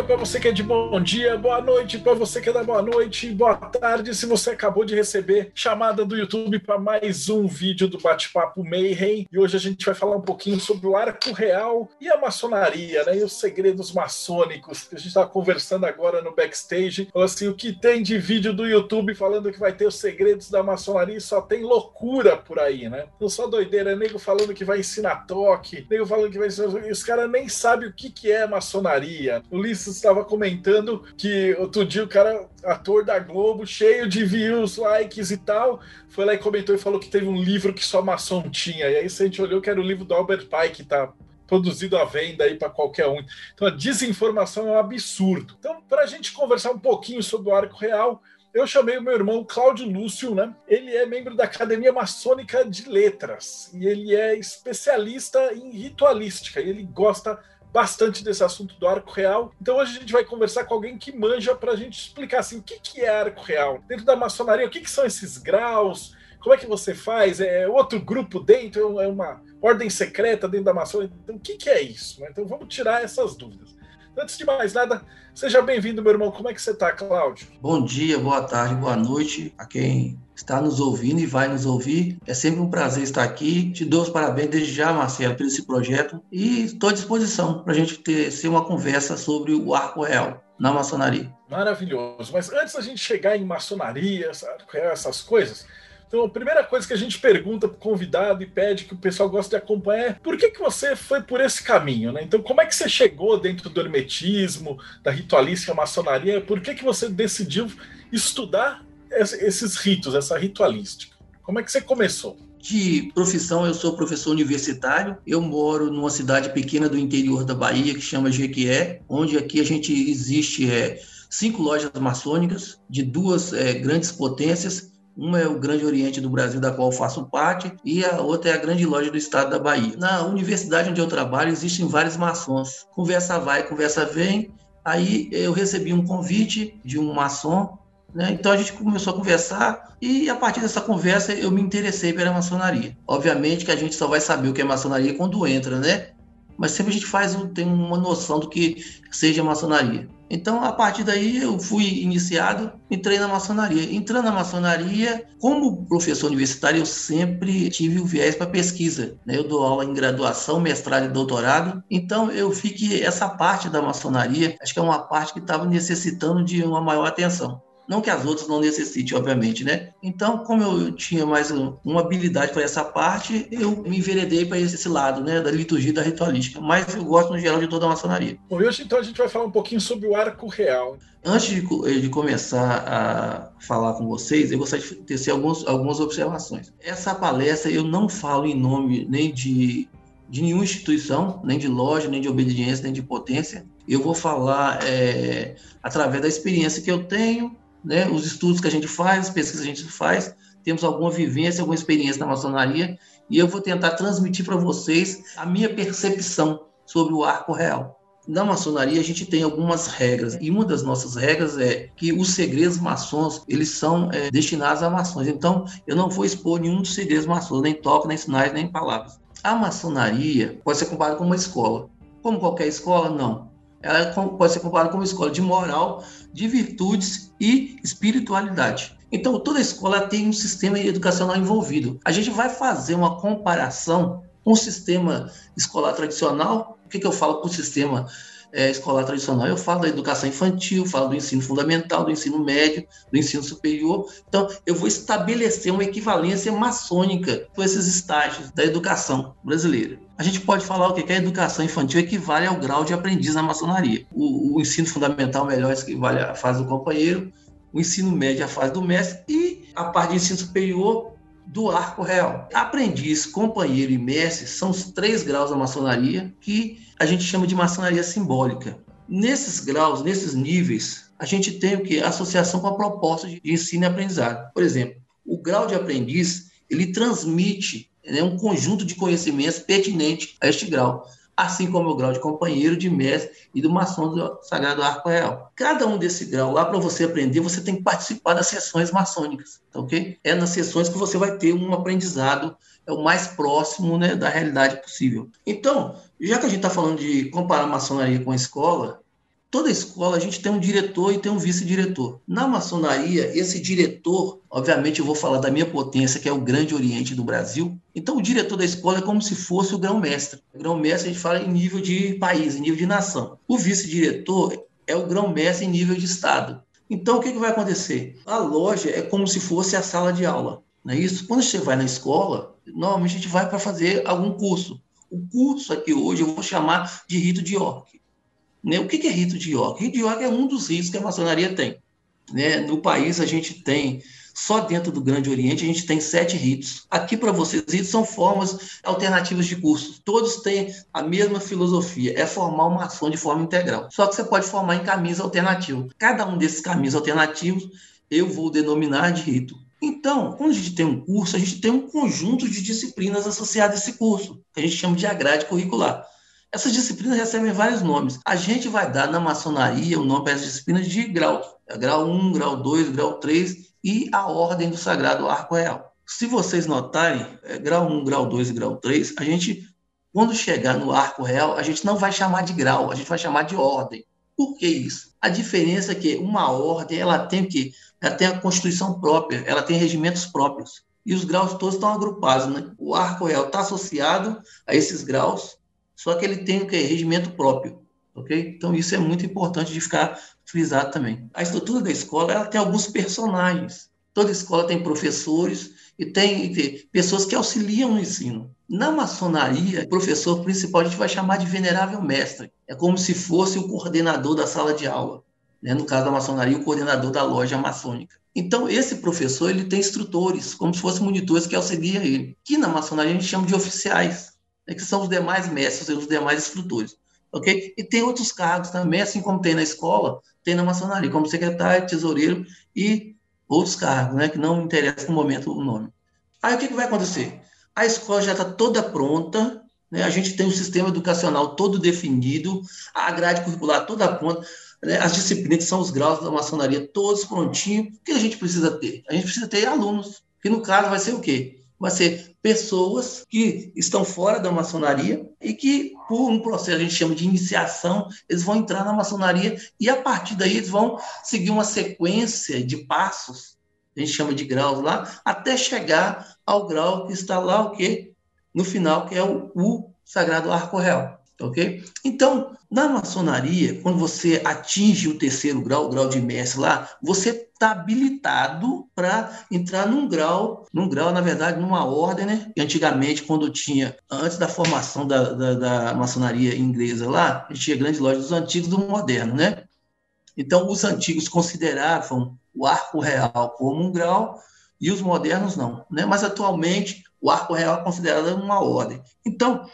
dia para você que é de bom dia, boa noite para você que é da boa noite, boa tarde se você acabou de receber chamada do YouTube para mais um vídeo do Bate-Papo Mayhem. E hoje a gente vai falar um pouquinho sobre o arco real e a maçonaria, né? E os segredos maçônicos. A gente estava conversando agora no backstage, falou assim, o que tem de vídeo do YouTube falando que vai ter os segredos da maçonaria e só tem loucura por aí, né? Não só doideira, é nego falando que vai ensinar toque, nego falando que vai ensinar... E os caras nem sabem o que, que é maçonaria. Ulisses estava comentando que outro dia o cara, ator da Globo, cheio de views, likes e tal, foi lá e comentou e falou que teve um livro que só maçom tinha. E aí a gente olhou que era o livro do Albert Pike, que tá produzido à venda aí para qualquer um. Então a desinformação é um absurdo. Então, para a gente conversar um pouquinho sobre o arco real, eu chamei o meu irmão Cláudio Lúcio, né? Ele é membro da Academia Maçônica de Letras e ele é especialista em ritualística. Ele gosta bastante desse assunto do arco real. Então hoje a gente vai conversar com alguém que manja para a gente explicar assim, o que, que é arco real. Dentro da maçonaria, o que, que são esses graus? Como é que você faz? É outro grupo dentro? É uma ordem secreta dentro da maçonaria? Então, o que, que é isso? Então vamos tirar essas dúvidas. Antes de mais nada, seja bem-vindo, meu irmão. Como é que você está, Cláudio? Bom dia, boa tarde, boa noite a quem está nos ouvindo e vai nos ouvir. É sempre um prazer estar aqui. Te dou os parabéns desde já, Marcelo, por esse projeto e estou à disposição para a gente ter ser uma conversa sobre o arco real na maçonaria. Maravilhoso. Mas antes da gente chegar em maçonaria, essas coisas, então, a primeira coisa que a gente pergunta para o convidado e pede que o pessoal gosta de acompanhar é por que, que você foi por esse caminho, né? Então, como é que você chegou dentro do hermetismo, da ritualística, maçonaria? Por que, que você decidiu estudar esses ritos, essa ritualística? Como é que você começou? De profissão, eu sou professor universitário. Eu moro numa cidade pequena do interior da Bahia que chama Jequié, onde aqui a gente existe é, cinco lojas maçônicas de duas é, grandes potências. Uma é o Grande Oriente do Brasil, da qual faço parte, e a outra é a Grande Loja do Estado da Bahia. Na universidade onde eu trabalho, existem vários maçons. Conversa vai, conversa vem. Aí eu recebi um convite de um maçom né? Então a gente começou a conversar e a partir dessa conversa eu me interessei pela maçonaria. Obviamente que a gente só vai saber o que é maçonaria quando entra, né? Mas sempre a gente faz tem uma noção do que seja maçonaria. Então a partir daí eu fui iniciado, entrei na maçonaria. Entrando na maçonaria, como professor universitário, eu sempre tive o viés para pesquisa. Né? Eu dou aula em graduação, mestrado e doutorado. Então eu vi que essa parte da maçonaria, acho que é uma parte que estava necessitando de uma maior atenção. Não que as outras não necessitem, obviamente, né? Então, como eu tinha mais uma habilidade para essa parte, eu me enveredei para esse lado, né? Da liturgia da ritualística. Mas eu gosto, no geral, de toda a maçonaria. Bom, hoje, então, a gente vai falar um pouquinho sobre o arco real. Antes de, de começar a falar com vocês, eu gostaria de tecer alguns, algumas observações. Essa palestra, eu não falo em nome nem de de nenhuma instituição, nem de loja, nem de obediência, nem de potência. Eu vou falar é, através da experiência que eu tenho né, os estudos que a gente faz, as pesquisas que a gente faz, temos alguma vivência, alguma experiência na maçonaria, e eu vou tentar transmitir para vocês a minha percepção sobre o arco real. Na maçonaria a gente tem algumas regras e uma das nossas regras é que os segredos maçons eles são é, destinados a maçons. Então eu não vou expor nenhum dos segredos maçons, nem toque, nem sinais, nem palavras. A maçonaria pode ser comparada com uma escola. Como qualquer escola, não ela pode ser comparada com uma escola de moral, de virtudes e espiritualidade. Então, toda escola tem um sistema educacional envolvido. A gente vai fazer uma comparação com o sistema escolar tradicional. O que, que eu falo com o sistema é, escolar tradicional. Eu falo da educação infantil, falo do ensino fundamental, do ensino médio, do ensino superior. Então, eu vou estabelecer uma equivalência maçônica com esses estágios da educação brasileira. A gente pode falar o que a educação infantil equivale ao grau de aprendiz na maçonaria. O, o ensino fundamental melhor equivale à fase do companheiro, o ensino médio à fase do mestre e a parte de ensino superior do arco real. Aprendiz, companheiro e mestre são os três graus da maçonaria que a gente chama de maçonaria simbólica. Nesses graus, nesses níveis, a gente tem o que? Associação com a proposta de ensino e aprendizado. Por exemplo, o grau de aprendiz ele transmite né, um conjunto de conhecimentos pertinente a este grau assim como o grau de companheiro, de mestre e do maçom do Sagrado Arco Real. Cada um desse grau lá, para você aprender, você tem que participar das sessões maçônicas, tá ok? É nas sessões que você vai ter um aprendizado é o mais próximo né, da realidade possível. Então, já que a gente está falando de comparar maçonaria com a escola, Toda escola a gente tem um diretor e tem um vice-diretor. Na maçonaria, esse diretor, obviamente eu vou falar da minha potência, que é o Grande Oriente do Brasil. Então, o diretor da escola é como se fosse o grão-mestre. O grão-mestre a gente fala em nível de país, em nível de nação. O vice-diretor é o grão-mestre em nível de estado. Então, o que, que vai acontecer? A loja é como se fosse a sala de aula. Não é isso? Quando você vai na escola, normalmente a gente vai para fazer algum curso. O curso aqui hoje eu vou chamar de rito de York. Né? O que é rito de York? Rito de York é um dos ritos que a maçonaria tem. Né? No país, a gente tem, só dentro do Grande Oriente, a gente tem sete ritos. Aqui, para vocês, ritos são formas alternativas de cursos. Todos têm a mesma filosofia, é formar uma ação de forma integral. Só que você pode formar em caminhos alternativos. Cada um desses caminhos alternativos eu vou denominar de rito. Então, quando a gente tem um curso, a gente tem um conjunto de disciplinas associadas a esse curso, que a gente chama de a grade curricular. Essas disciplinas recebem vários nomes. A gente vai dar na maçonaria o nome para essas disciplinas de grau. É grau 1, grau 2, grau 3 e a ordem do Sagrado Arco Real. Se vocês notarem, é, grau 1, grau 2 e grau 3, a gente, quando chegar no Arco Real, a gente não vai chamar de grau, a gente vai chamar de ordem. Por que isso? A diferença é que uma ordem, ela tem que ela tem a constituição própria, ela tem regimentos próprios. E os graus todos estão agrupados, né? O arco real está associado a esses graus só que ele tem o? Regimento próprio, ok? Então isso é muito importante de ficar frisado também. A estrutura da escola, ela tem alguns personagens. Toda escola tem professores e tem, tem pessoas que auxiliam no ensino. Na maçonaria, o professor principal a gente vai chamar de venerável mestre. É como se fosse o coordenador da sala de aula. Né? No caso da maçonaria, o coordenador da loja maçônica. Então, esse professor ele tem instrutores, como se fossem monitores que auxiliam ele. Que na maçonaria a gente chama de oficiais né, que são os demais mestres os demais instrutores. Ok? E tem outros cargos também, assim como tem na escola, tem na maçonaria, como secretário, tesoureiro e outros cargos, né, que não interessa no momento o nome. Aí o que, que vai acontecer? A escola já está toda pronta, né, a gente tem um sistema educacional todo definido, a grade curricular toda pronta, né, as disciplinas que são os graus da maçonaria todos prontinhos. O que a gente precisa ter? A gente precisa ter alunos, que no caso vai ser o quê? Vai ser pessoas que estão fora da maçonaria e que, por um processo que a gente chama de iniciação, eles vão entrar na maçonaria e, a partir daí, eles vão seguir uma sequência de passos, a gente chama de graus lá, até chegar ao grau que está lá, o quê? No final, que é o, o Sagrado Arco Real. Ok? Então, na maçonaria, quando você atinge o terceiro grau, o grau de mestre lá, você está habilitado para entrar num grau, num grau, na verdade, numa ordem, né? Antigamente, quando tinha, antes da formação da, da, da maçonaria inglesa lá, tinha grandes lojas dos antigos e do moderno, né? Então, os antigos consideravam o arco real como um grau e os modernos não, né? Mas atualmente o arco real é considerado uma ordem. Então,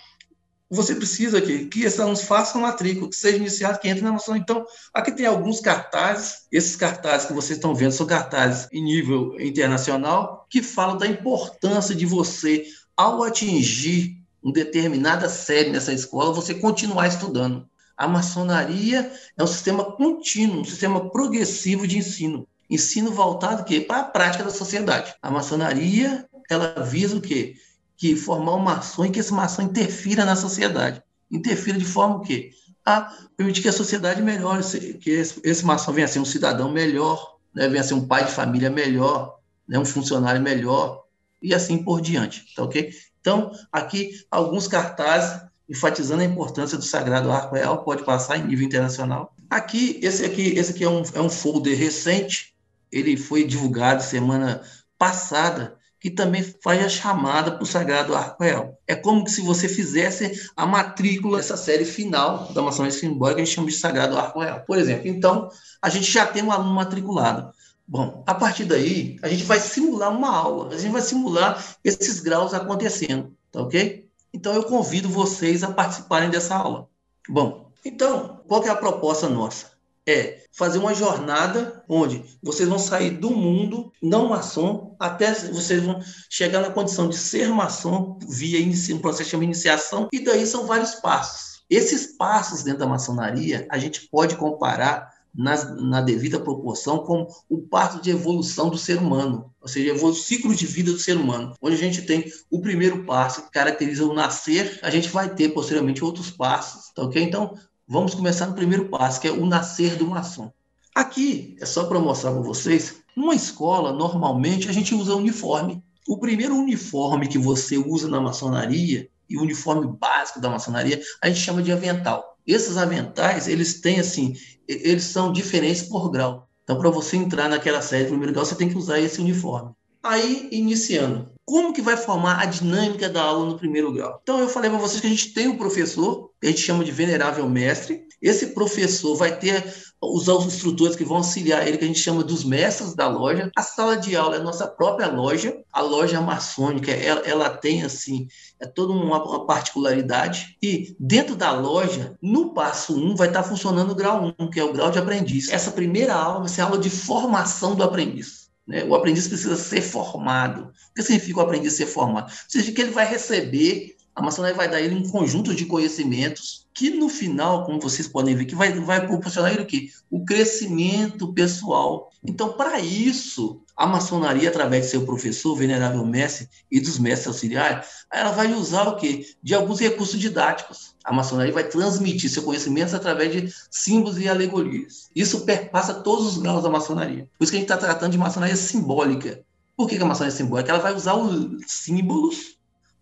você precisa que, que esses alunos façam matrícula, que seja iniciado, que entre na noção. Então, aqui tem alguns cartazes, esses cartazes que vocês estão vendo são cartazes em nível internacional, que falam da importância de você, ao atingir uma determinada série nessa escola, você continuar estudando. A maçonaria é um sistema contínuo, um sistema progressivo de ensino. Ensino voltado para a prática da sociedade. A maçonaria, ela visa o quê? Que formar uma ação e que essa ação interfira na sociedade. Interfira de forma o quê? A permitir que a sociedade melhore, que esse, esse maçom venha a ser um cidadão melhor, né? venha a ser um pai de família melhor, né? um funcionário melhor, e assim por diante, tá ok? Então, aqui, alguns cartazes enfatizando a importância do Sagrado Arco Real, pode passar em nível internacional. Aqui, esse aqui, esse aqui é um, é um folder recente, ele foi divulgado semana passada, que também faz a chamada para o Sagrado Arco-Real. É como se você fizesse a matrícula dessa série final da maçonaria simbólica, a gente chama de Sagrado Arco-Real. Por exemplo, então, a gente já tem um aluno matriculado. Bom, a partir daí, a gente vai simular uma aula, a gente vai simular esses graus acontecendo, tá ok? Então, eu convido vocês a participarem dessa aula. Bom, então, qual é a proposta nossa? É fazer uma jornada onde vocês vão sair do mundo não maçom até vocês vão chegar na condição de ser maçom via um processo de iniciação e daí são vários passos. Esses passos dentro da maçonaria a gente pode comparar na, na, devida proporção como o passo de evolução do ser humano, ou seja, o ciclo de vida do ser humano, onde a gente tem o primeiro passo que caracteriza o nascer, a gente vai ter posteriormente outros passos, tá ok? Então, vamos começar no primeiro passo, que é o nascer do maçom. Aqui, é só para mostrar para vocês, numa escola, normalmente, a gente usa uniforme. O primeiro uniforme que você usa na maçonaria, e o uniforme básico da maçonaria, a gente chama de avental. Esses aventais, eles têm assim, eles são diferentes por grau. Então, para você entrar naquela série de primeiro grau, você tem que usar esse uniforme. Aí, iniciando, como que vai formar a dinâmica da aula no primeiro grau? Então, eu falei para vocês que a gente tem um professor, que a gente chama de venerável mestre. Esse professor vai ter os instrutores que vão auxiliar ele, que a gente chama dos mestres da loja. A sala de aula é a nossa própria loja, a loja maçônica, ela, ela tem assim, é toda uma, uma, particularidade. E dentro da loja, no passo 1, um, vai estar funcionando o grau 1, um, que é o grau de aprendiz. Essa primeira aula vai ser a aula de formação do aprendiz. Né? O aprendiz precisa ser formado. O que significa o aprendiz ser formado? Significa que ele vai receber, a maçonaria vai dar ele um conjunto de conhecimentos que no final, como vocês podem ver, que vai, vai proporcionar ele o quê? O crescimento pessoal. Então, para isso, a maçonaria, através de seu professor, venerável mestre, e dos mestres auxiliares, ela vai usar o quê? De alguns recursos didáticos. A maçonaria vai transmitir seu conhecimento através de símbolos e alegorias. Isso perpassa todos os graus da maçonaria. Por isso que a gente está tratando de maçonaria simbólica. Por que a maçonaria é simbólica? Ela vai usar os símbolos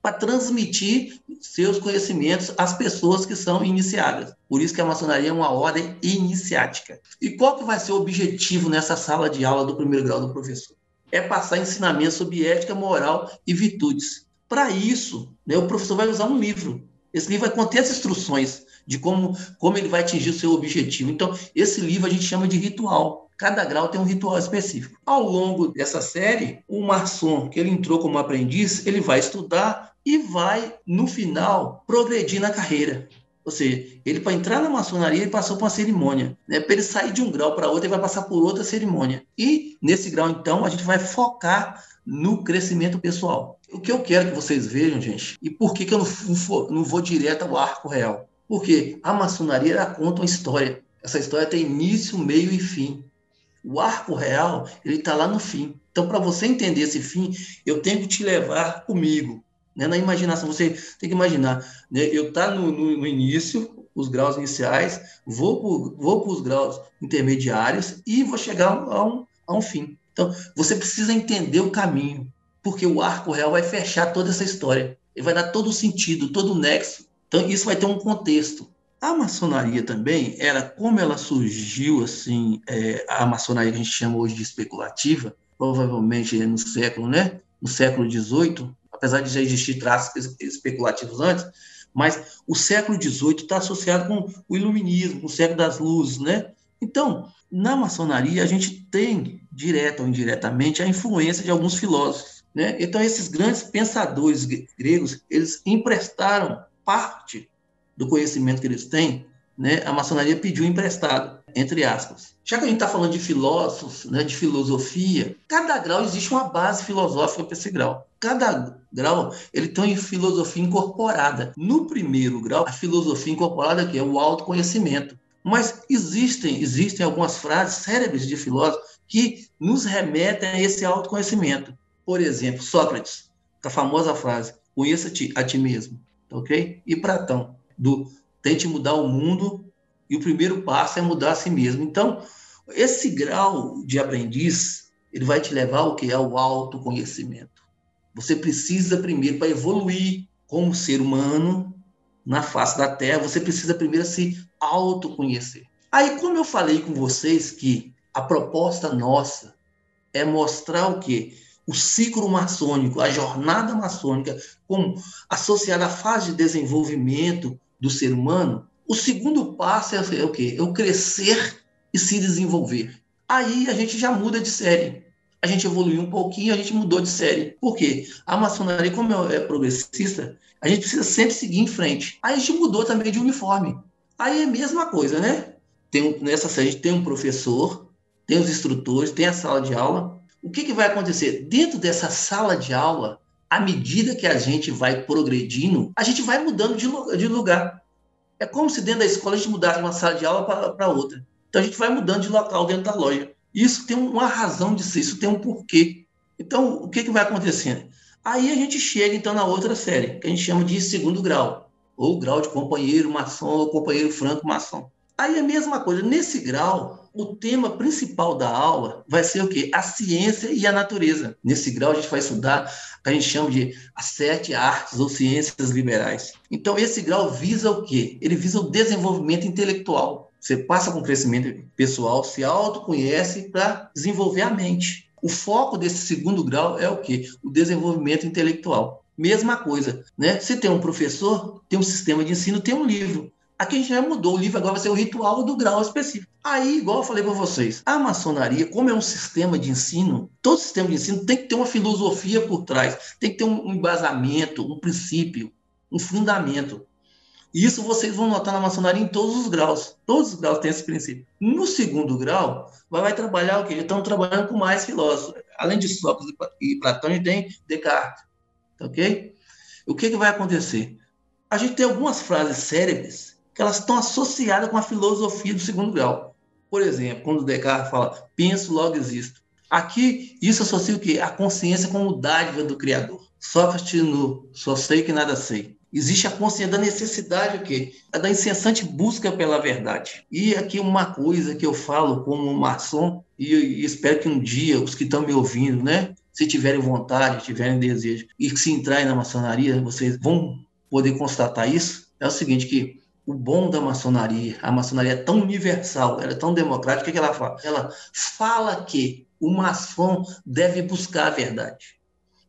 para transmitir seus conhecimentos às pessoas que são iniciadas. Por isso que a maçonaria é uma ordem iniciática. E qual que vai ser o objetivo nessa sala de aula do primeiro grau do professor? É passar ensinamento sobre ética, moral e virtudes. Para isso, né, o professor vai usar um livro. Esse livro vai conter as instruções de como, como ele vai atingir o seu objetivo. Então, esse livro a gente chama de ritual. Cada grau tem um ritual específico. Ao longo dessa série, o maçom que ele entrou como aprendiz, ele vai estudar e vai, no final, progredir na carreira. Ou seja, ele para entrar na maçonaria, ele passou por uma cerimônia. Né? Para ele sair de um grau para outro, ele vai passar por outra cerimônia. E nesse grau, então, a gente vai focar no crescimento pessoal. O que eu quero que vocês vejam, gente, e por que, que eu não, vou, não vou direto ao arco real? Porque a maçonaria ela conta uma história. Essa história tem início, meio e fim. O arco real, ele está lá no fim. Então, para você entender esse fim, eu tenho que te levar comigo. Né? Na imaginação, você tem que imaginar. Né? Eu estar tá no, no, no, início, os graus iniciais, vou para os graus intermediários e vou chegar a um, a um fim. Então, você precisa entender o caminho, porque o arco real vai fechar toda essa história. Ele vai dar todo o sentido, todo o nexo. Então, isso vai ter um contexto. A maçonaria também, era como ela surgiu, assim, é, a maçonaria que a gente chama hoje de especulativa, provavelmente no século, né? No século XVIII, apesar de já existir traços especulativos antes, mas o século XVIII está associado com o iluminismo, com o século das luzes, né? Então, na maçonaria, a gente tem, direta ou indiretamente, a influência de alguns filósofos, né? Então, esses grandes pensadores gregos, eles emprestaram parte do conhecimento que eles têm, né, a maçonaria pediu emprestado, entre aspas. Já que a gente está falando de filósofos, né, de filosofia, cada grau existe uma base filosófica para esse grau. Cada grau ele tem filosofia incorporada. No primeiro grau, a filosofia incorporada que é o autoconhecimento. Mas existem, existem algumas frases célebres de filósofos que nos remetem a esse autoconhecimento. Por exemplo, Sócrates, a famosa frase: conheça-te a ti mesmo, ok? E Platão, do tente mudar o mundo e o primeiro passo é mudar a si mesmo. Então, esse grau de aprendiz, ele vai te levar ao que é o autoconhecimento. Você precisa primeiro para evoluir como ser humano na face da Terra, você precisa primeiro se autoconhecer. Aí, como eu falei com vocês que a proposta nossa é mostrar o quê? O ciclo maçônico, a jornada maçônica, como associada à fase de desenvolvimento do ser humano, o segundo passo é, é o quê? É o crescer e se desenvolver. Aí a gente já muda de série. A gente evoluiu um pouquinho, a gente mudou de série. Por quê? A maçonaria, como é progressista, a gente precisa sempre seguir em frente. Aí a gente mudou também de uniforme. Aí é a mesma coisa, né? tem, nessa série a gente tem um professor, tem os instrutores, tem a sala de aula. O que, que vai acontecer? Dentro dessa sala de aula, à medida que a gente vai progredindo, a gente vai mudando de, de lugar. É como se dentro da escola a gente mudasse uma sala de aula para outra. Então a gente vai mudando de local dentro da loja. Isso tem uma razão de ser, isso tem um porquê. Então, o que, que vai acontecendo? Aí a gente chega, então, na outra série, que a gente chama de segundo grau, ou grau de companheiro maçom ou companheiro franco maçom. Aí é a mesma coisa, nesse grau, o tema principal da aula vai ser o quê? A ciência e a natureza. Nesse grau a gente vai estudar o que a gente chama de as sete artes ou ciências liberais. Então esse grau visa o quê? Ele visa o desenvolvimento intelectual. Você passa com crescimento pessoal, se autoconhece para desenvolver a mente. O foco desse segundo grau é o quê? O desenvolvimento intelectual. Mesma coisa, né? Se tem um professor, tem um sistema de ensino, tem um livro. Aqui a gente já mudou, o livro agora vai ser o ritual do grau específico. Aí, igual eu falei para vocês, a maçonaria, como é um sistema de ensino, todo sistema de ensino tem que ter uma filosofia por trás, tem que ter um embasamento, um princípio, um fundamento. Isso vocês vão notar na maçonaria em todos os graus. Todos os graus têm esse princípio. No segundo grau, vai, vai trabalhar o quê? Estão trabalhando com mais filósofos. Além de Sócrates e Platão, a gente tem Descartes. Ok? O que, que vai acontecer? A gente tem algumas frases cérebres que elas estão associadas com a filosofia do segundo grau. Por exemplo, quando Descartes fala, penso, logo existo. Aqui, isso associa o quê? A consciência como dádiva do Criador. Sócrates no Só sei que nada sei. Existe a consciência da necessidade, o quê? Da incessante busca pela verdade. E aqui uma coisa que eu falo como maçom, e espero que um dia os que estão me ouvindo, né, se tiverem vontade, tiverem desejo, e se entrarem na maçonaria, vocês vão poder constatar isso, é o seguinte, que o bom da maçonaria, a maçonaria é tão universal, ela é tão democrática, o que ela fala? Ela fala que o maçom deve buscar a verdade,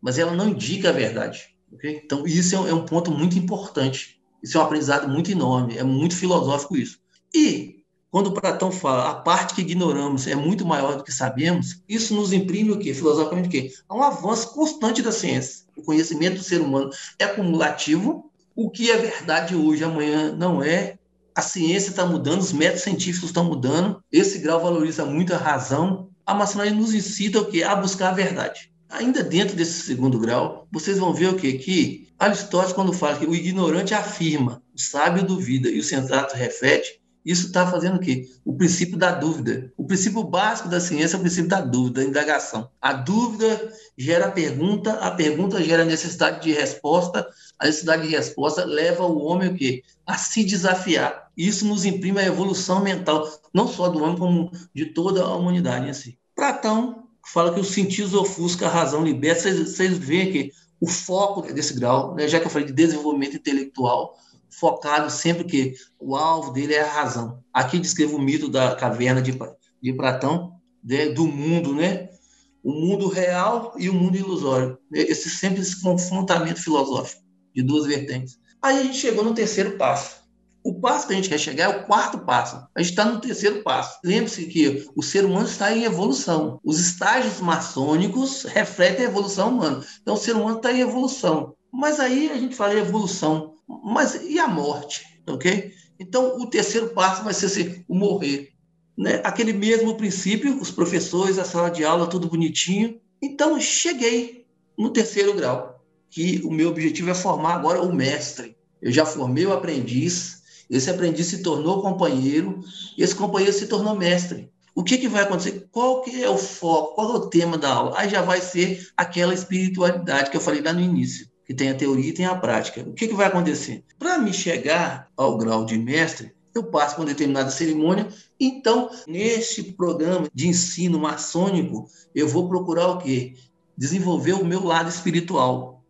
mas ela não indica a verdade. Okay? Então, isso é um ponto muito importante. Isso é um aprendizado muito enorme, é muito filosófico isso. E, quando Platão fala a parte que ignoramos é muito maior do que sabemos, isso nos imprime o quê? Filosoficamente o quê? Há um avanço constante da ciência. O conhecimento do ser humano é acumulativo, o que é verdade hoje, amanhã não é. A ciência está mudando, os métodos científicos estão mudando. Esse grau valoriza muito a razão. A maçonaria nos incita o quê? A buscar a verdade. Ainda dentro desse segundo grau, vocês vão ver o quê? Que Aristóteles, quando fala que o ignorante afirma, o sábio duvida e o sensato reflete, isso está fazendo o quê? O princípio da dúvida. O princípio básico da ciência é o princípio da dúvida, da indagação. A dúvida gera pergunta, a pergunta gera necessidade de resposta, a necessidade de resposta leva o homem o quê? A se desafiar. Isso nos imprime a evolução mental, não só do homem, como de toda a humanidade em si. Platão fala que os sentidos ofuscam a razão liberta. Vocês, veem que o foco desse grau, né, já que eu falei de desenvolvimento intelectual, focado sempre que o alvo dele é a razão. Aqui descrevo o mito da caverna de, de Platão, né, do mundo, né? O mundo real e o mundo ilusório. Esse sempre esse confrontamento filosófico de duas vertentes. Aí a gente chegou no terceiro passo. O passo que a gente quer chegar é o quarto passo. A gente está no terceiro passo. Lembre-se que o ser humano está em evolução. Os estágios maçônicos refletem a evolução humana. Então, o ser humano está em evolução. Mas aí a gente fala em evolução mas e a morte? Ok? Então, o terceiro passo vai ser assim, o morrer. Né? Aquele mesmo princípio, os professores, a sala de aula, tudo bonitinho. Então, cheguei no terceiro grau, que o meu objetivo é formar agora o mestre. Eu já formei o aprendiz, esse aprendiz se tornou companheiro, e esse companheiro se tornou mestre. O que, que vai acontecer? Qual que é o foco? Qual é o tema da aula? Aí já vai ser aquela espiritualidade que eu falei lá no início que tem a teoria e tem a prática. O que, que vai acontecer? Para me chegar ao grau de mestre, eu passo por uma determinada cerimônia. Então, neste programa de ensino maçônico, eu vou procurar o quê? Desenvolver o meu lado espiritual.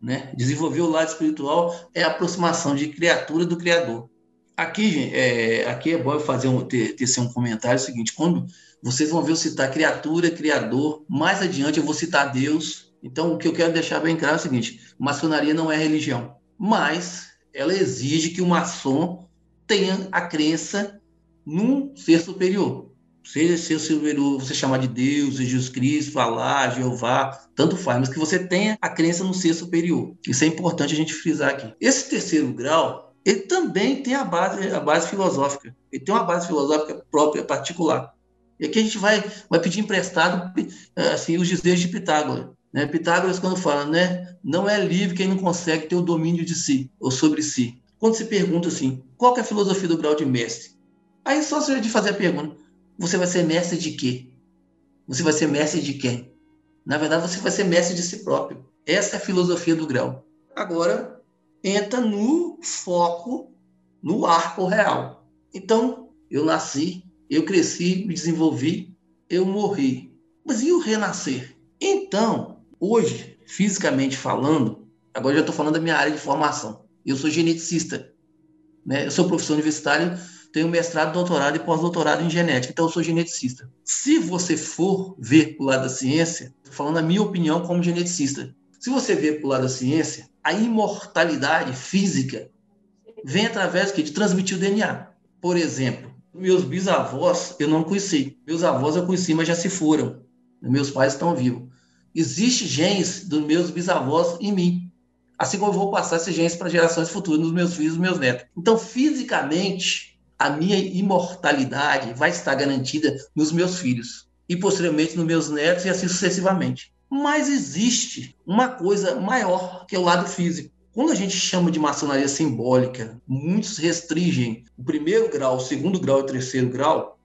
Né? Desenvolver o lado espiritual é a aproximação de criatura do Criador. Aqui, é, aqui é bom eu fazer um, ter, ter um comentário é o seguinte: quando vocês vão ver eu citar criatura, criador, mais adiante eu vou citar Deus, então, o que eu quero deixar bem claro é o seguinte: maçonaria não é religião, mas ela exige que o maçom tenha a crença num ser superior. Seja ser superior, você chamar de Deus, Jesus Cristo, falar, Jeová, tanto faz, mas que você tenha a crença no ser superior. Isso é importante a gente frisar aqui. Esse terceiro grau, ele também tem a base, a base filosófica. Ele tem uma base filosófica própria, particular. E aqui a gente vai, vai pedir emprestado assim, os dizeres de Pitágoras. Né? Pitágoras, quando fala, né, não é livre quem não consegue ter o domínio de si ou sobre si. Quando se pergunta assim, qual é a filosofia do grau de mestre? Aí só se de fazer a pergunta, você vai ser mestre de quê? Você vai ser mestre de quem? Na verdade, você vai ser mestre de si próprio. Essa é a filosofia do grau. Agora, entra no foco, no arco real. Então, eu nasci, eu cresci, me desenvolvi, eu morri. Mas e o renascer? Então, hoje, fisicamente falando, agora já estou falando da minha área de formação. Eu sou geneticista. Né? Eu sou professor universitário, tenho mestrado, doutorado e pós-doutorado em genética, então eu sou geneticista. Se você for ver para o lado da ciência, estou falando a minha opinião como geneticista, se você ver para o lado da ciência, a imortalidade física vem através de transmitir o DNA. Por exemplo, meus bisavós eu não conheci. Meus avós eu conheci, mas já se foram. Meus pais estão vivos. Existem genes dos meus bisavós em mim. Assim como eu vou passar esses genes para gerações futuras, nos meus filhos e meus netos. Então, fisicamente, a minha imortalidade vai estar garantida nos meus filhos. E posteriormente nos meus netos e assim sucessivamente. Mas existe uma coisa maior que é o lado físico. Quando a gente chama de maçonaria simbólica, muitos restringem o primeiro grau, o segundo grau e o terceiro grau.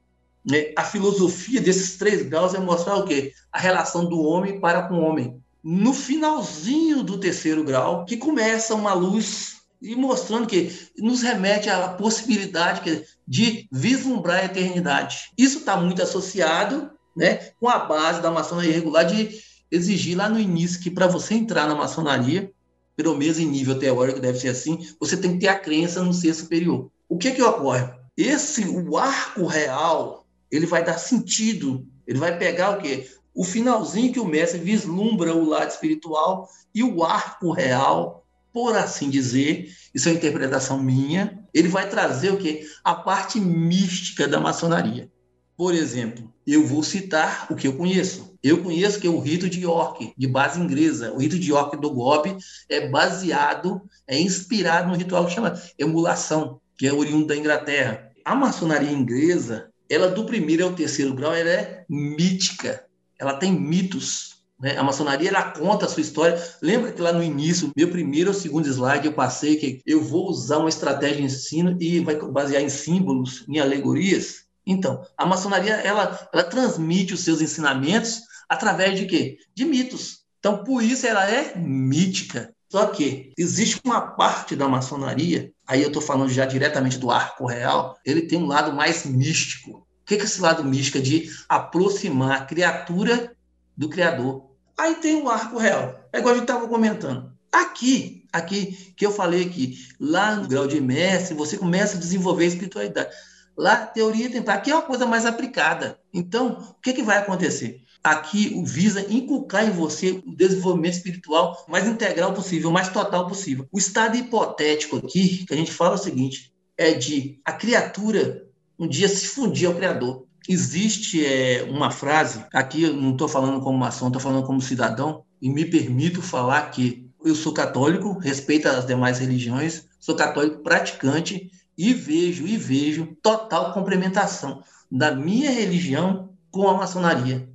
Né? A filosofia desses três graus é mostrar o quê? A relação do homem para com o homem. No finalzinho do terceiro grau, que começa uma luz e mostrando que nos remete à possibilidade de vislumbrar a eternidade. Isso está muito associado né, com a base da maçonaria regular de exigir lá no início que para você entrar na maçonaria, pelo menos em nível teórico deve ser assim, você tem que ter a crença no ser superior. O que que ocorre? Esse o arco real, ele vai dar sentido, ele vai pegar o quê? O finalzinho que o mestre vislumbra o lado espiritual e o arco real, por assim dizer, isso é uma interpretação minha, ele vai trazer o quê? A parte mística da maçonaria. Por exemplo, eu vou citar o que eu conheço. Eu conheço que é o rito de York, de base inglesa. O rito de York do Gobi é baseado, é inspirado no ritual que chama emulação, que é oriundo da Inglaterra. A maçonaria inglesa, ela do primeiro ao terceiro grau, ela é mítica. Ela tem mitos. Né? A maçonaria ela conta a sua história. Lembra que lá no início, meu primeiro ou segundo slide, eu passei que eu vou usar uma estratégia de ensino e vai basear em símbolos, em alegorias? Então, a maçonaria ela, ela transmite os seus ensinamentos através de quê? De mitos. Então, por isso ela é mítica. Só que existe uma parte da maçonaria, aí eu estou falando já diretamente do arco real, ele tem um lado mais místico. O que é esse lado místico? De aproximar a criatura do Criador. Aí tem o arco real. É igual a gente estava comentando. Aqui, aqui que eu falei que lá no grau de mestre, você começa a desenvolver a espiritualidade. Lá, teoria tentar, aqui é uma coisa mais aplicada. Então, o que, que vai acontecer? Aqui o visa inculcar em você o desenvolvimento espiritual mais integral possível, mais total possível. O estado hipotético aqui, que a gente fala é o seguinte, é de a criatura um dia se fundir ao Criador. Existe é, uma frase, aqui eu não estou falando como maçom, estou falando como cidadão, e me permito falar que eu sou católico, respeito as demais religiões, sou católico praticante e vejo e vejo total complementação da minha religião com a maçonaria.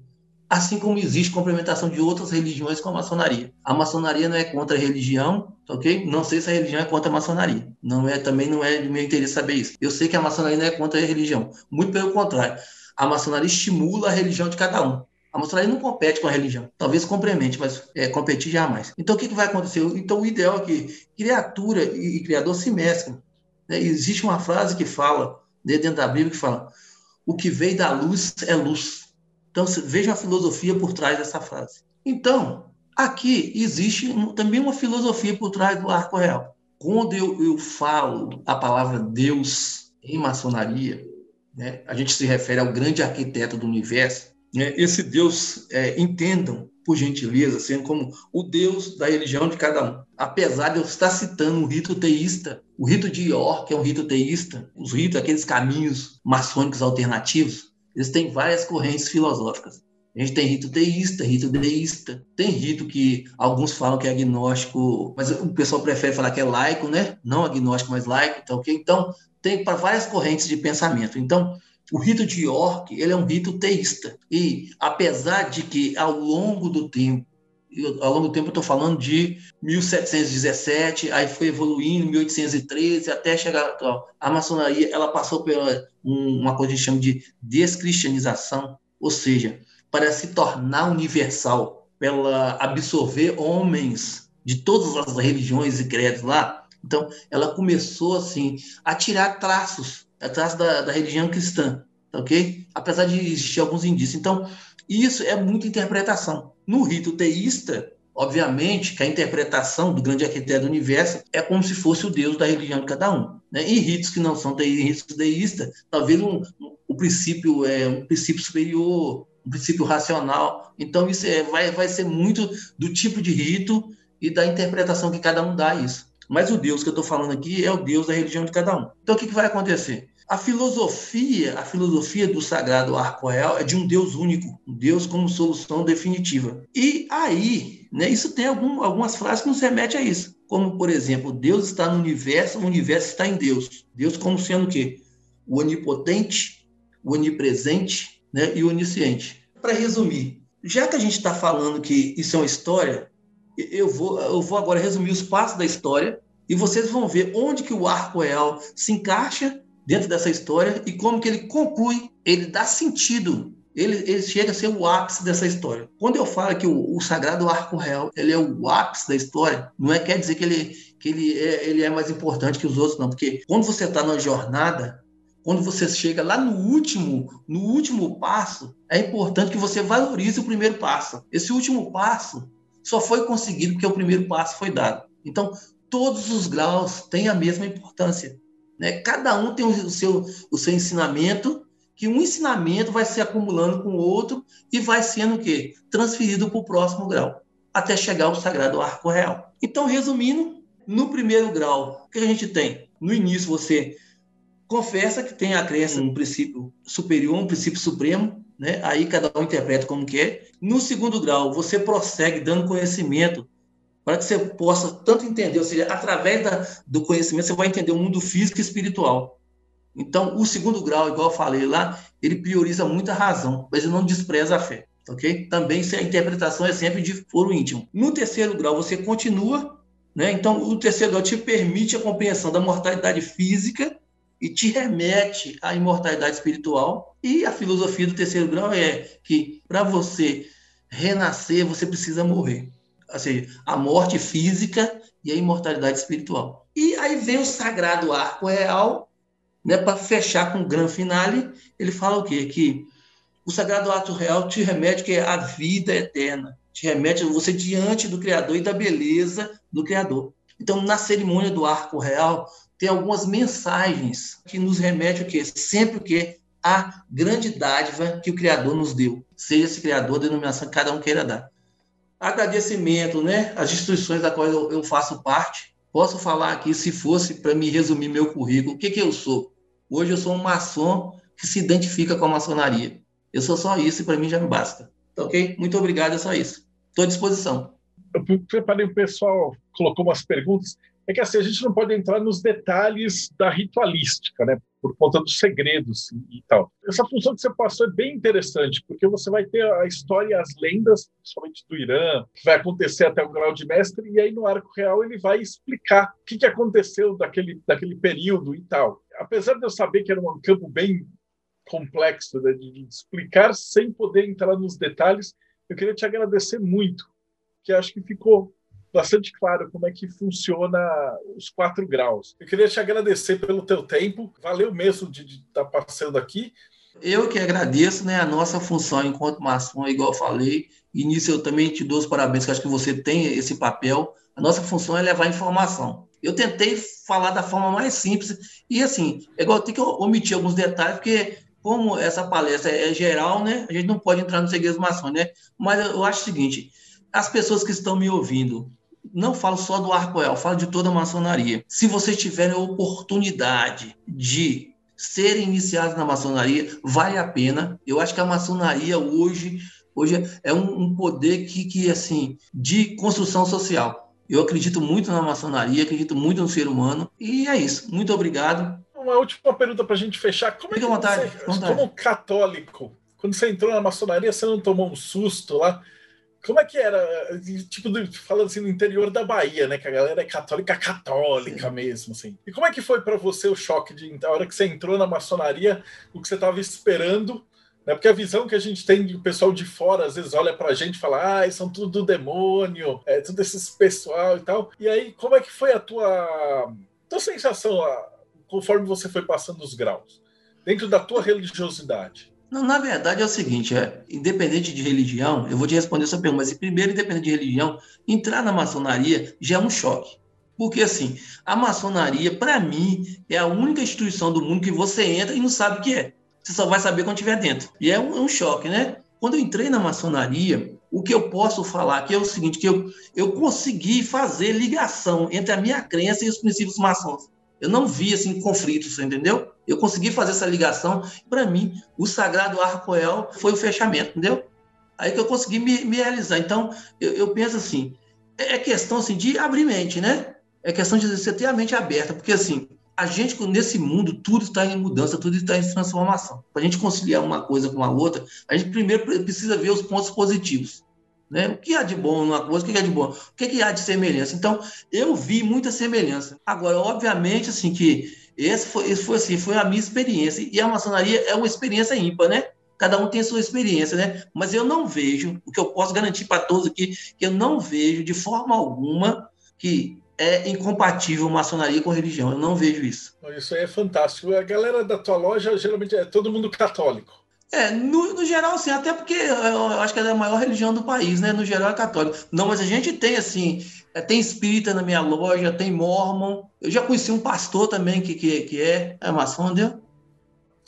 Assim como existe complementação de outras religiões com a maçonaria. A maçonaria não é contra a religião, ok? Não sei se a religião é contra a maçonaria. Não é, também não é de meu interesse saber isso. Eu sei que a maçonaria não é contra a religião. Muito pelo contrário. A maçonaria estimula a religião de cada um. A maçonaria não compete com a religião. Talvez complemente, mas é, competir jamais. Então, o que, que vai acontecer? Então, o ideal é que criatura e, e criador se mesclem né? Existe uma frase que fala, dentro da Bíblia, que fala: o que veio da luz é luz. Então, veja a filosofia por trás dessa frase. Então, aqui existe também uma filosofia por trás do arco real. Quando eu, eu falo a palavra Deus em maçonaria, né, a gente se refere ao grande arquiteto do universo. Né, esse Deus, é, entendam, por gentileza, sendo como o Deus da religião de cada um. Apesar de eu estar citando um rito teísta, o rito de York é um rito teísta, os ritos, aqueles caminhos maçônicos alternativos, eles têm várias correntes filosóficas. A gente tem rito teísta, rito deísta. Tem rito que alguns falam que é agnóstico, mas o pessoal prefere falar que é laico, né? Não agnóstico, mas laico. Então, então tem para várias correntes de pensamento. Então, o rito de York, ele é um rito teísta. E apesar de que ao longo do tempo eu, ao longo do tempo eu estou falando de 1717, aí foi evoluindo, 1813, até chegar. Ó, a maçonaria ela passou por uma coisa que a gente chama de descristianização, ou seja, para se tornar universal, pela absorver homens de todas as religiões e credos lá. Então, ela começou assim a tirar traços, traços da, da religião cristã, ok? Apesar de existir alguns indícios. Então, isso é muita interpretação. No rito teísta, obviamente que a interpretação do grande arquiteto do universo é como se fosse o Deus da religião de cada um. Né? Em ritos que não são teístas, talvez um, o princípio é um princípio superior, um princípio racional. Então, isso é, vai, vai ser muito do tipo de rito e da interpretação que cada um dá a isso. Mas o Deus que eu estou falando aqui é o Deus da religião de cada um. Então, o que, que vai acontecer? A filosofia, a filosofia do sagrado arco real é de um Deus único, um Deus como solução definitiva. E aí, né, isso tem algum, algumas frases que nos remetem a isso. Como, por exemplo, Deus está no universo, o universo está em Deus. Deus como sendo o quê? O onipotente, o onipresente, né, e onisciente. Para resumir, já que a gente está falando que isso é uma história, eu vou, eu vou agora resumir os passos da história e vocês vão ver onde que o arco real se encaixa dentro dessa história e como que ele conclui, ele dá sentido, ele, ele chega a ser o ápice dessa história. Quando eu falo que o, o sagrado arco real ele é o ápice da história, não é quer dizer que ele, que ele, é, ele é mais importante que os outros, não, porque quando você está na jornada, quando você chega lá no último, no último passo, é importante que você valorize o primeiro passo. Esse último passo só foi conseguido porque o primeiro passo foi dado. Então, todos os graus têm a mesma importância. Né? Cada um tem o seu, o seu ensinamento, que um ensinamento vai se acumulando com o outro e vai sendo o quê? Transferido para o próximo grau, até chegar ao sagrado arco real. Então, resumindo, no primeiro grau, o que a gente tem? No início, você confessa que tem a crença num princípio superior, um princípio supremo, né? Aí cada um interpreta como quer. No segundo grau, você prossegue dando conhecimento para que você possa tanto entender, ou seja, através da, do conhecimento você vai entender o mundo físico e espiritual. Então, o segundo grau, igual eu falei lá, ele prioriza muita razão, mas ele não despreza a fé, ok? Também se a interpretação é sempre de foro íntimo. No terceiro grau, você continua, né? Então, o terceiro grau te permite a compreensão da mortalidade física e te remete à imortalidade espiritual. E a filosofia do terceiro grau é que para você renascer, você precisa morrer. Seja, a morte física e a imortalidade espiritual. E aí vem o sagrado arco real, né, para fechar com o grande finale, ele fala o quê? Que o sagrado arco real te remete que é a vida eterna, te remete você diante do Criador e da beleza do Criador. Então, na cerimônia do arco real, tem algumas mensagens que nos remetem o quê? Sempre o quê? A grande dádiva que o Criador nos deu. Seja esse Criador a denominação que cada um queira dar. Agradecimento, né? As instituições da qual eu, eu faço parte. Posso falar aqui, se fosse para me resumir meu currículo, o que, que eu sou? Hoje eu sou um maçom que se identifica com a maçonaria. Eu sou só isso e para mim já me basta. Tá ok? Muito obrigado, é só isso. Estou à disposição. Eu preparei o pessoal, colocou umas perguntas é que assim, a gente não pode entrar nos detalhes da ritualística, né? Por conta dos segredos e tal. Essa função que você passou é bem interessante, porque você vai ter a história e as lendas, principalmente do Irã, que vai acontecer até o grau de mestre, e aí no arco real ele vai explicar o que, aconteceu daquele, daquele período e tal. Apesar de eu saber que era um campo bem complexo né, de explicar sem poder entrar nos detalhes, eu queria te agradecer muito, que acho que ficou bastante claro como é que funciona os quatro graus. Eu queria te agradecer pelo teu tempo, valeu mesmo de estar tá passando aqui. Eu que agradeço, né? A nossa função enquanto maçom, igual eu falei, e nisso eu também te dou os parabéns, que acho que você tem esse papel. A nossa função é levar informação. Eu tentei falar da forma mais simples, e assim, é igual ter que omitir alguns detalhes, porque como essa palestra é geral, né? A gente não pode entrar nos segredos maçons, né? Mas eu acho o seguinte: as pessoas que estão me ouvindo, não falo só do Arcoel, falo de toda a maçonaria. Se vocês tiverem a oportunidade de serem iniciados na maçonaria, vale a pena. Eu acho que a maçonaria hoje Hoje é um, um poder que, que, assim, de construção social. Eu acredito muito na maçonaria, acredito muito no ser humano, e é isso. Muito obrigado. Uma última pergunta para a gente fechar. Como é que vontade, você, vontade. como católico, quando você entrou na maçonaria, você não tomou um susto lá? Como é que era, tipo, falando assim, no interior da Bahia, né? Que a galera é católica, católica mesmo, assim. E como é que foi para você o choque de a hora que você entrou na maçonaria, o que você estava esperando? Né? Porque a visão que a gente tem do pessoal de fora, às vezes olha pra gente e fala, ah, são tudo do demônio, é tudo esses pessoal e tal. E aí, como é que foi a tua, tua sensação conforme você foi passando os graus? Dentro da tua religiosidade? Não, na verdade é o seguinte, é, independente de religião, eu vou te responder essa pergunta, mas primeiro, independente de religião, entrar na maçonaria já é um choque. Porque, assim, a maçonaria, para mim, é a única instituição do mundo que você entra e não sabe o que é. Você só vai saber quando estiver dentro. E é um, é um choque, né? Quando eu entrei na maçonaria, o que eu posso falar aqui é o seguinte, que eu, eu consegui fazer ligação entre a minha crença e os princípios maçons. Eu não vi, assim, conflitos, entendeu? Eu consegui fazer essa ligação. Para mim, o Sagrado Arcoel foi o fechamento, entendeu? Aí que eu consegui me, me realizar. Então, eu, eu, penso assim, é, é questão assim, de abrir mente, né? É questão de você ter a mente aberta, porque assim, a gente, nesse mundo, tudo está em mudança, tudo está em transformação. Para a gente conciliar uma coisa com a outra, a gente primeiro precisa ver os pontos positivos. Né? O que há de bom numa coisa, o que há de bom? O que há de semelhança? Então, eu vi muita semelhança. Agora, obviamente, assim, que esse foi, esse foi assim, foi a minha experiência. E a maçonaria é uma experiência ímpar, né? Cada um tem a sua experiência, né? Mas eu não vejo, o que eu posso garantir para todos aqui, que eu não vejo de forma alguma que é incompatível maçonaria com religião. Eu não vejo isso. Isso aí é fantástico. A galera da tua loja geralmente é todo mundo católico. É, no, no, geral, sim, até porque eu acho que é a maior religião do país, né? No geral é católico. Não, mas a gente tem, assim, tem espírita na minha loja, tem mormon. Eu já conheci um pastor também que, que, que é, é maçom, entendeu?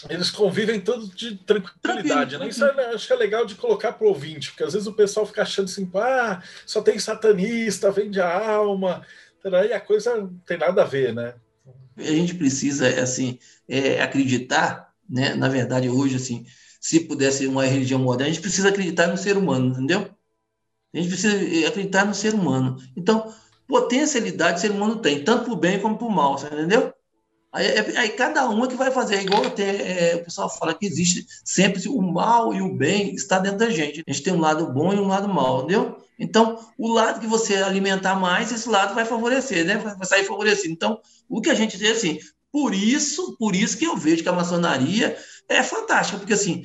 Eles convivem todos de tranquilidade, né? Isso é, acho que é legal de colocar para o ouvinte, porque às vezes o pessoal fica achando assim, ah, só tem satanista, vende a alma, e a coisa não tem nada a ver, né? A gente precisa, assim, é, acreditar, né? Na verdade, hoje, assim, se pudesse uma religião moderna, a gente precisa acreditar no ser humano, entendeu? A gente precisa acreditar no ser humano. Então, potencialidade o ser humano tem, tanto para o bem como para o mal, você entendeu? Aí, é, aí, cada um é que vai fazer, é igual até, é, o pessoal fala que existe sempre o mal e o bem está dentro da gente. A gente tem um lado bom e um lado mal, entendeu? Então, o lado que você alimentar mais, esse lado vai favorecer, né? Vai sair favorecido. Então, o que a gente tem assim, por isso, por isso que eu vejo que a maçonaria é fantástica, porque assim,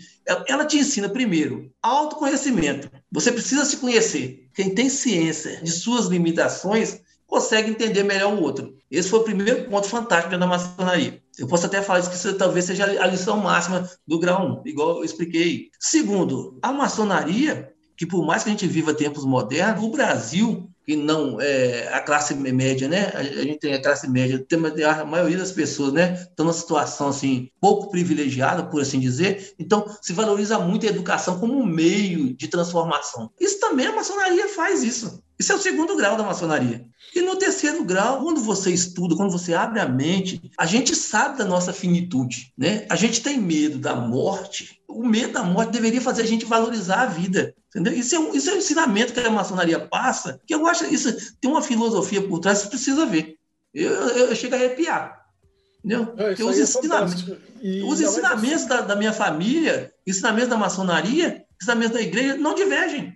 ela te ensina primeiro autoconhecimento. Você precisa se conhecer. Quem tem ciência de suas limitações consegue entender melhor o outro. Esse foi o primeiro ponto fantástico da maçonaria. Eu posso até falar isso que talvez seja a lição máxima do grau 1, igual eu expliquei. Segundo, a maçonaria, que por mais que a gente viva tempos modernos, o Brasil que não é a classe média, né? A, gente tem a classe média, tem a maioria das pessoas, né? Estão numa situação assim pouco privilegiada, por assim dizer. Então se valoriza muito a educação como um meio de transformação. Isso também a maçonaria faz isso. Isso é o segundo grau da maçonaria. E no terceiro grau, quando você estuda, quando você abre a mente, a gente sabe da nossa finitude, né? A gente tem medo da morte. O medo da morte deveria fazer a gente valorizar a vida. Entendeu? Isso é, um, isso é um ensinamento que a maçonaria passa, que eu acho isso tem uma filosofia por trás, você precisa ver. Eu, eu, eu chego a arrepiar. Entendeu? É, os, é ensinamentos, os ensinamentos da, da, minha família, ensinamentos da maçonaria, ensinamentos da igreja não divergem.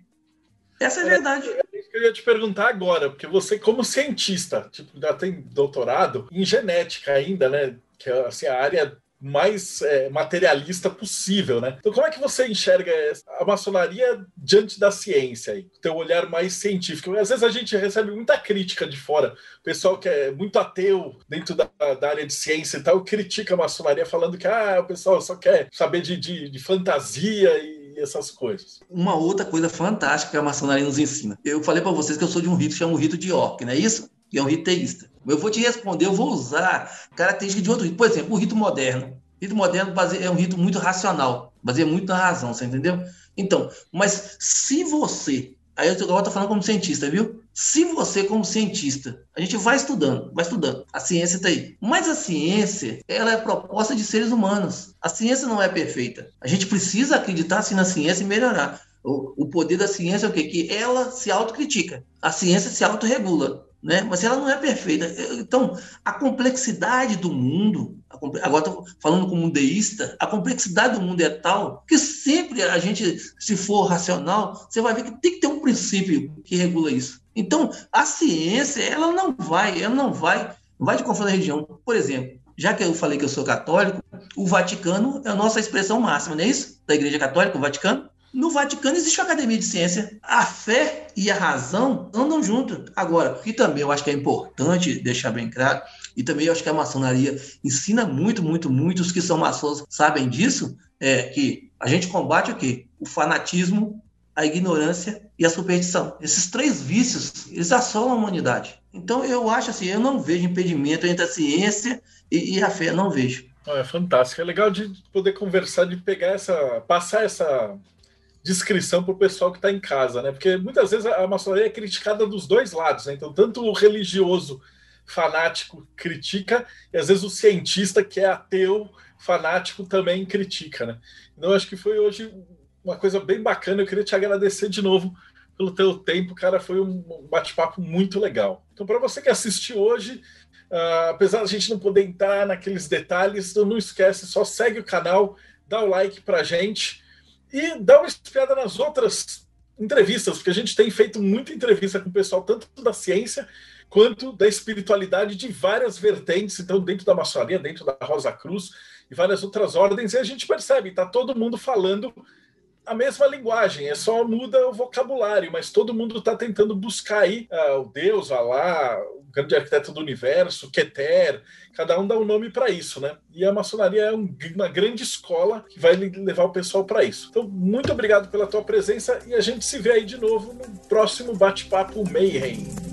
Essa é a verdade. É isso que eu ia te perguntar agora, porque você, como cientista, tipo, já tem doutorado em genética ainda, né? Que é assim, a área mais é, materialista possível, né? Então, como é que você enxerga a maçonaria diante da ciência, aí? teu olhar mais científico? Às vezes a gente recebe muita crítica de fora, o pessoal que é muito ateu dentro da, da área de ciência e tal, critica a maçonaria falando que ah, o pessoal só quer saber de, de, de fantasia e essas coisas. Uma outra coisa fantástica que a maçonaria nos ensina. Eu falei para vocês que eu sou de um rito que chama o rito de York, não é isso? Que é um rito teísta. Eu vou te responder, eu vou usar características de outro rito. Por exemplo, o rito moderno. Rito moderno é um rito muito racional, baseia muito na razão, você entendeu? Então, mas se você, aí eu agora estou falando como cientista, viu? Se você, como cientista, a gente vai estudando, vai estudando, a ciência está aí. Mas a ciência, ela é proposta de seres humanos. A ciência não é perfeita. A gente precisa acreditar assim na ciência e melhorar. O, o poder da ciência é o quê? Que ela se autocritica. A ciência se autorregula né? mas ela não é perfeita. Então, a complexidade do mundo, agora estou falando como um deísta, a complexidade do mundo é tal que sempre a gente, se for racional, você vai ver que tem que ter um princípio que regula isso. Então, a ciência, ela não vai, ela não vai, vai de conforme a religião. Por exemplo, já que eu falei que eu sou católico, o Vaticano é a nossa expressão máxima, não é isso? Da Igreja Católica, o Vaticano. No Vaticano existe uma academia de ciência. A fé e a razão andam juntos. Agora, o que também eu acho que é importante deixar bem claro, e também eu acho que a maçonaria ensina muito, muito, muito, os que são maçons sabem disso, é que a gente combate o quê? O fanatismo, a ignorância e a superstição. Esses três vícios, eles assolam a humanidade. Então, eu acho assim, eu não vejo impedimento entre a ciência e, e a fé, não vejo. É fantástico. É legal de poder conversar, de pegar essa. passar essa descrição para o pessoal que está em casa, né? Porque muitas vezes a maçonaria é criticada dos dois lados, né? Então, tanto o religioso fanático critica, e às vezes o cientista que é ateu fanático também critica, né? Então, acho que foi hoje uma coisa bem bacana. Eu queria te agradecer de novo pelo teu tempo, cara. Foi um bate-papo muito legal. Então, para você que assistiu hoje, uh, apesar da gente não poder entrar naqueles detalhes, então não esquece, só segue o canal, dá o like para gente e dá uma espiada nas outras entrevistas, porque a gente tem feito muita entrevista com o pessoal, tanto da ciência quanto da espiritualidade de várias vertentes, então dentro da maçonaria, dentro da Rosa Cruz e várias outras ordens, e a gente percebe, está todo mundo falando a mesma linguagem, é só muda o vocabulário, mas todo mundo está tentando buscar aí uh, o Deus, Alá, o grande arquiteto do universo, Keter, cada um dá um nome para isso, né? E a maçonaria é um, uma grande escola que vai levar o pessoal para isso. Então, muito obrigado pela tua presença e a gente se vê aí de novo no próximo bate-papo Mayhem.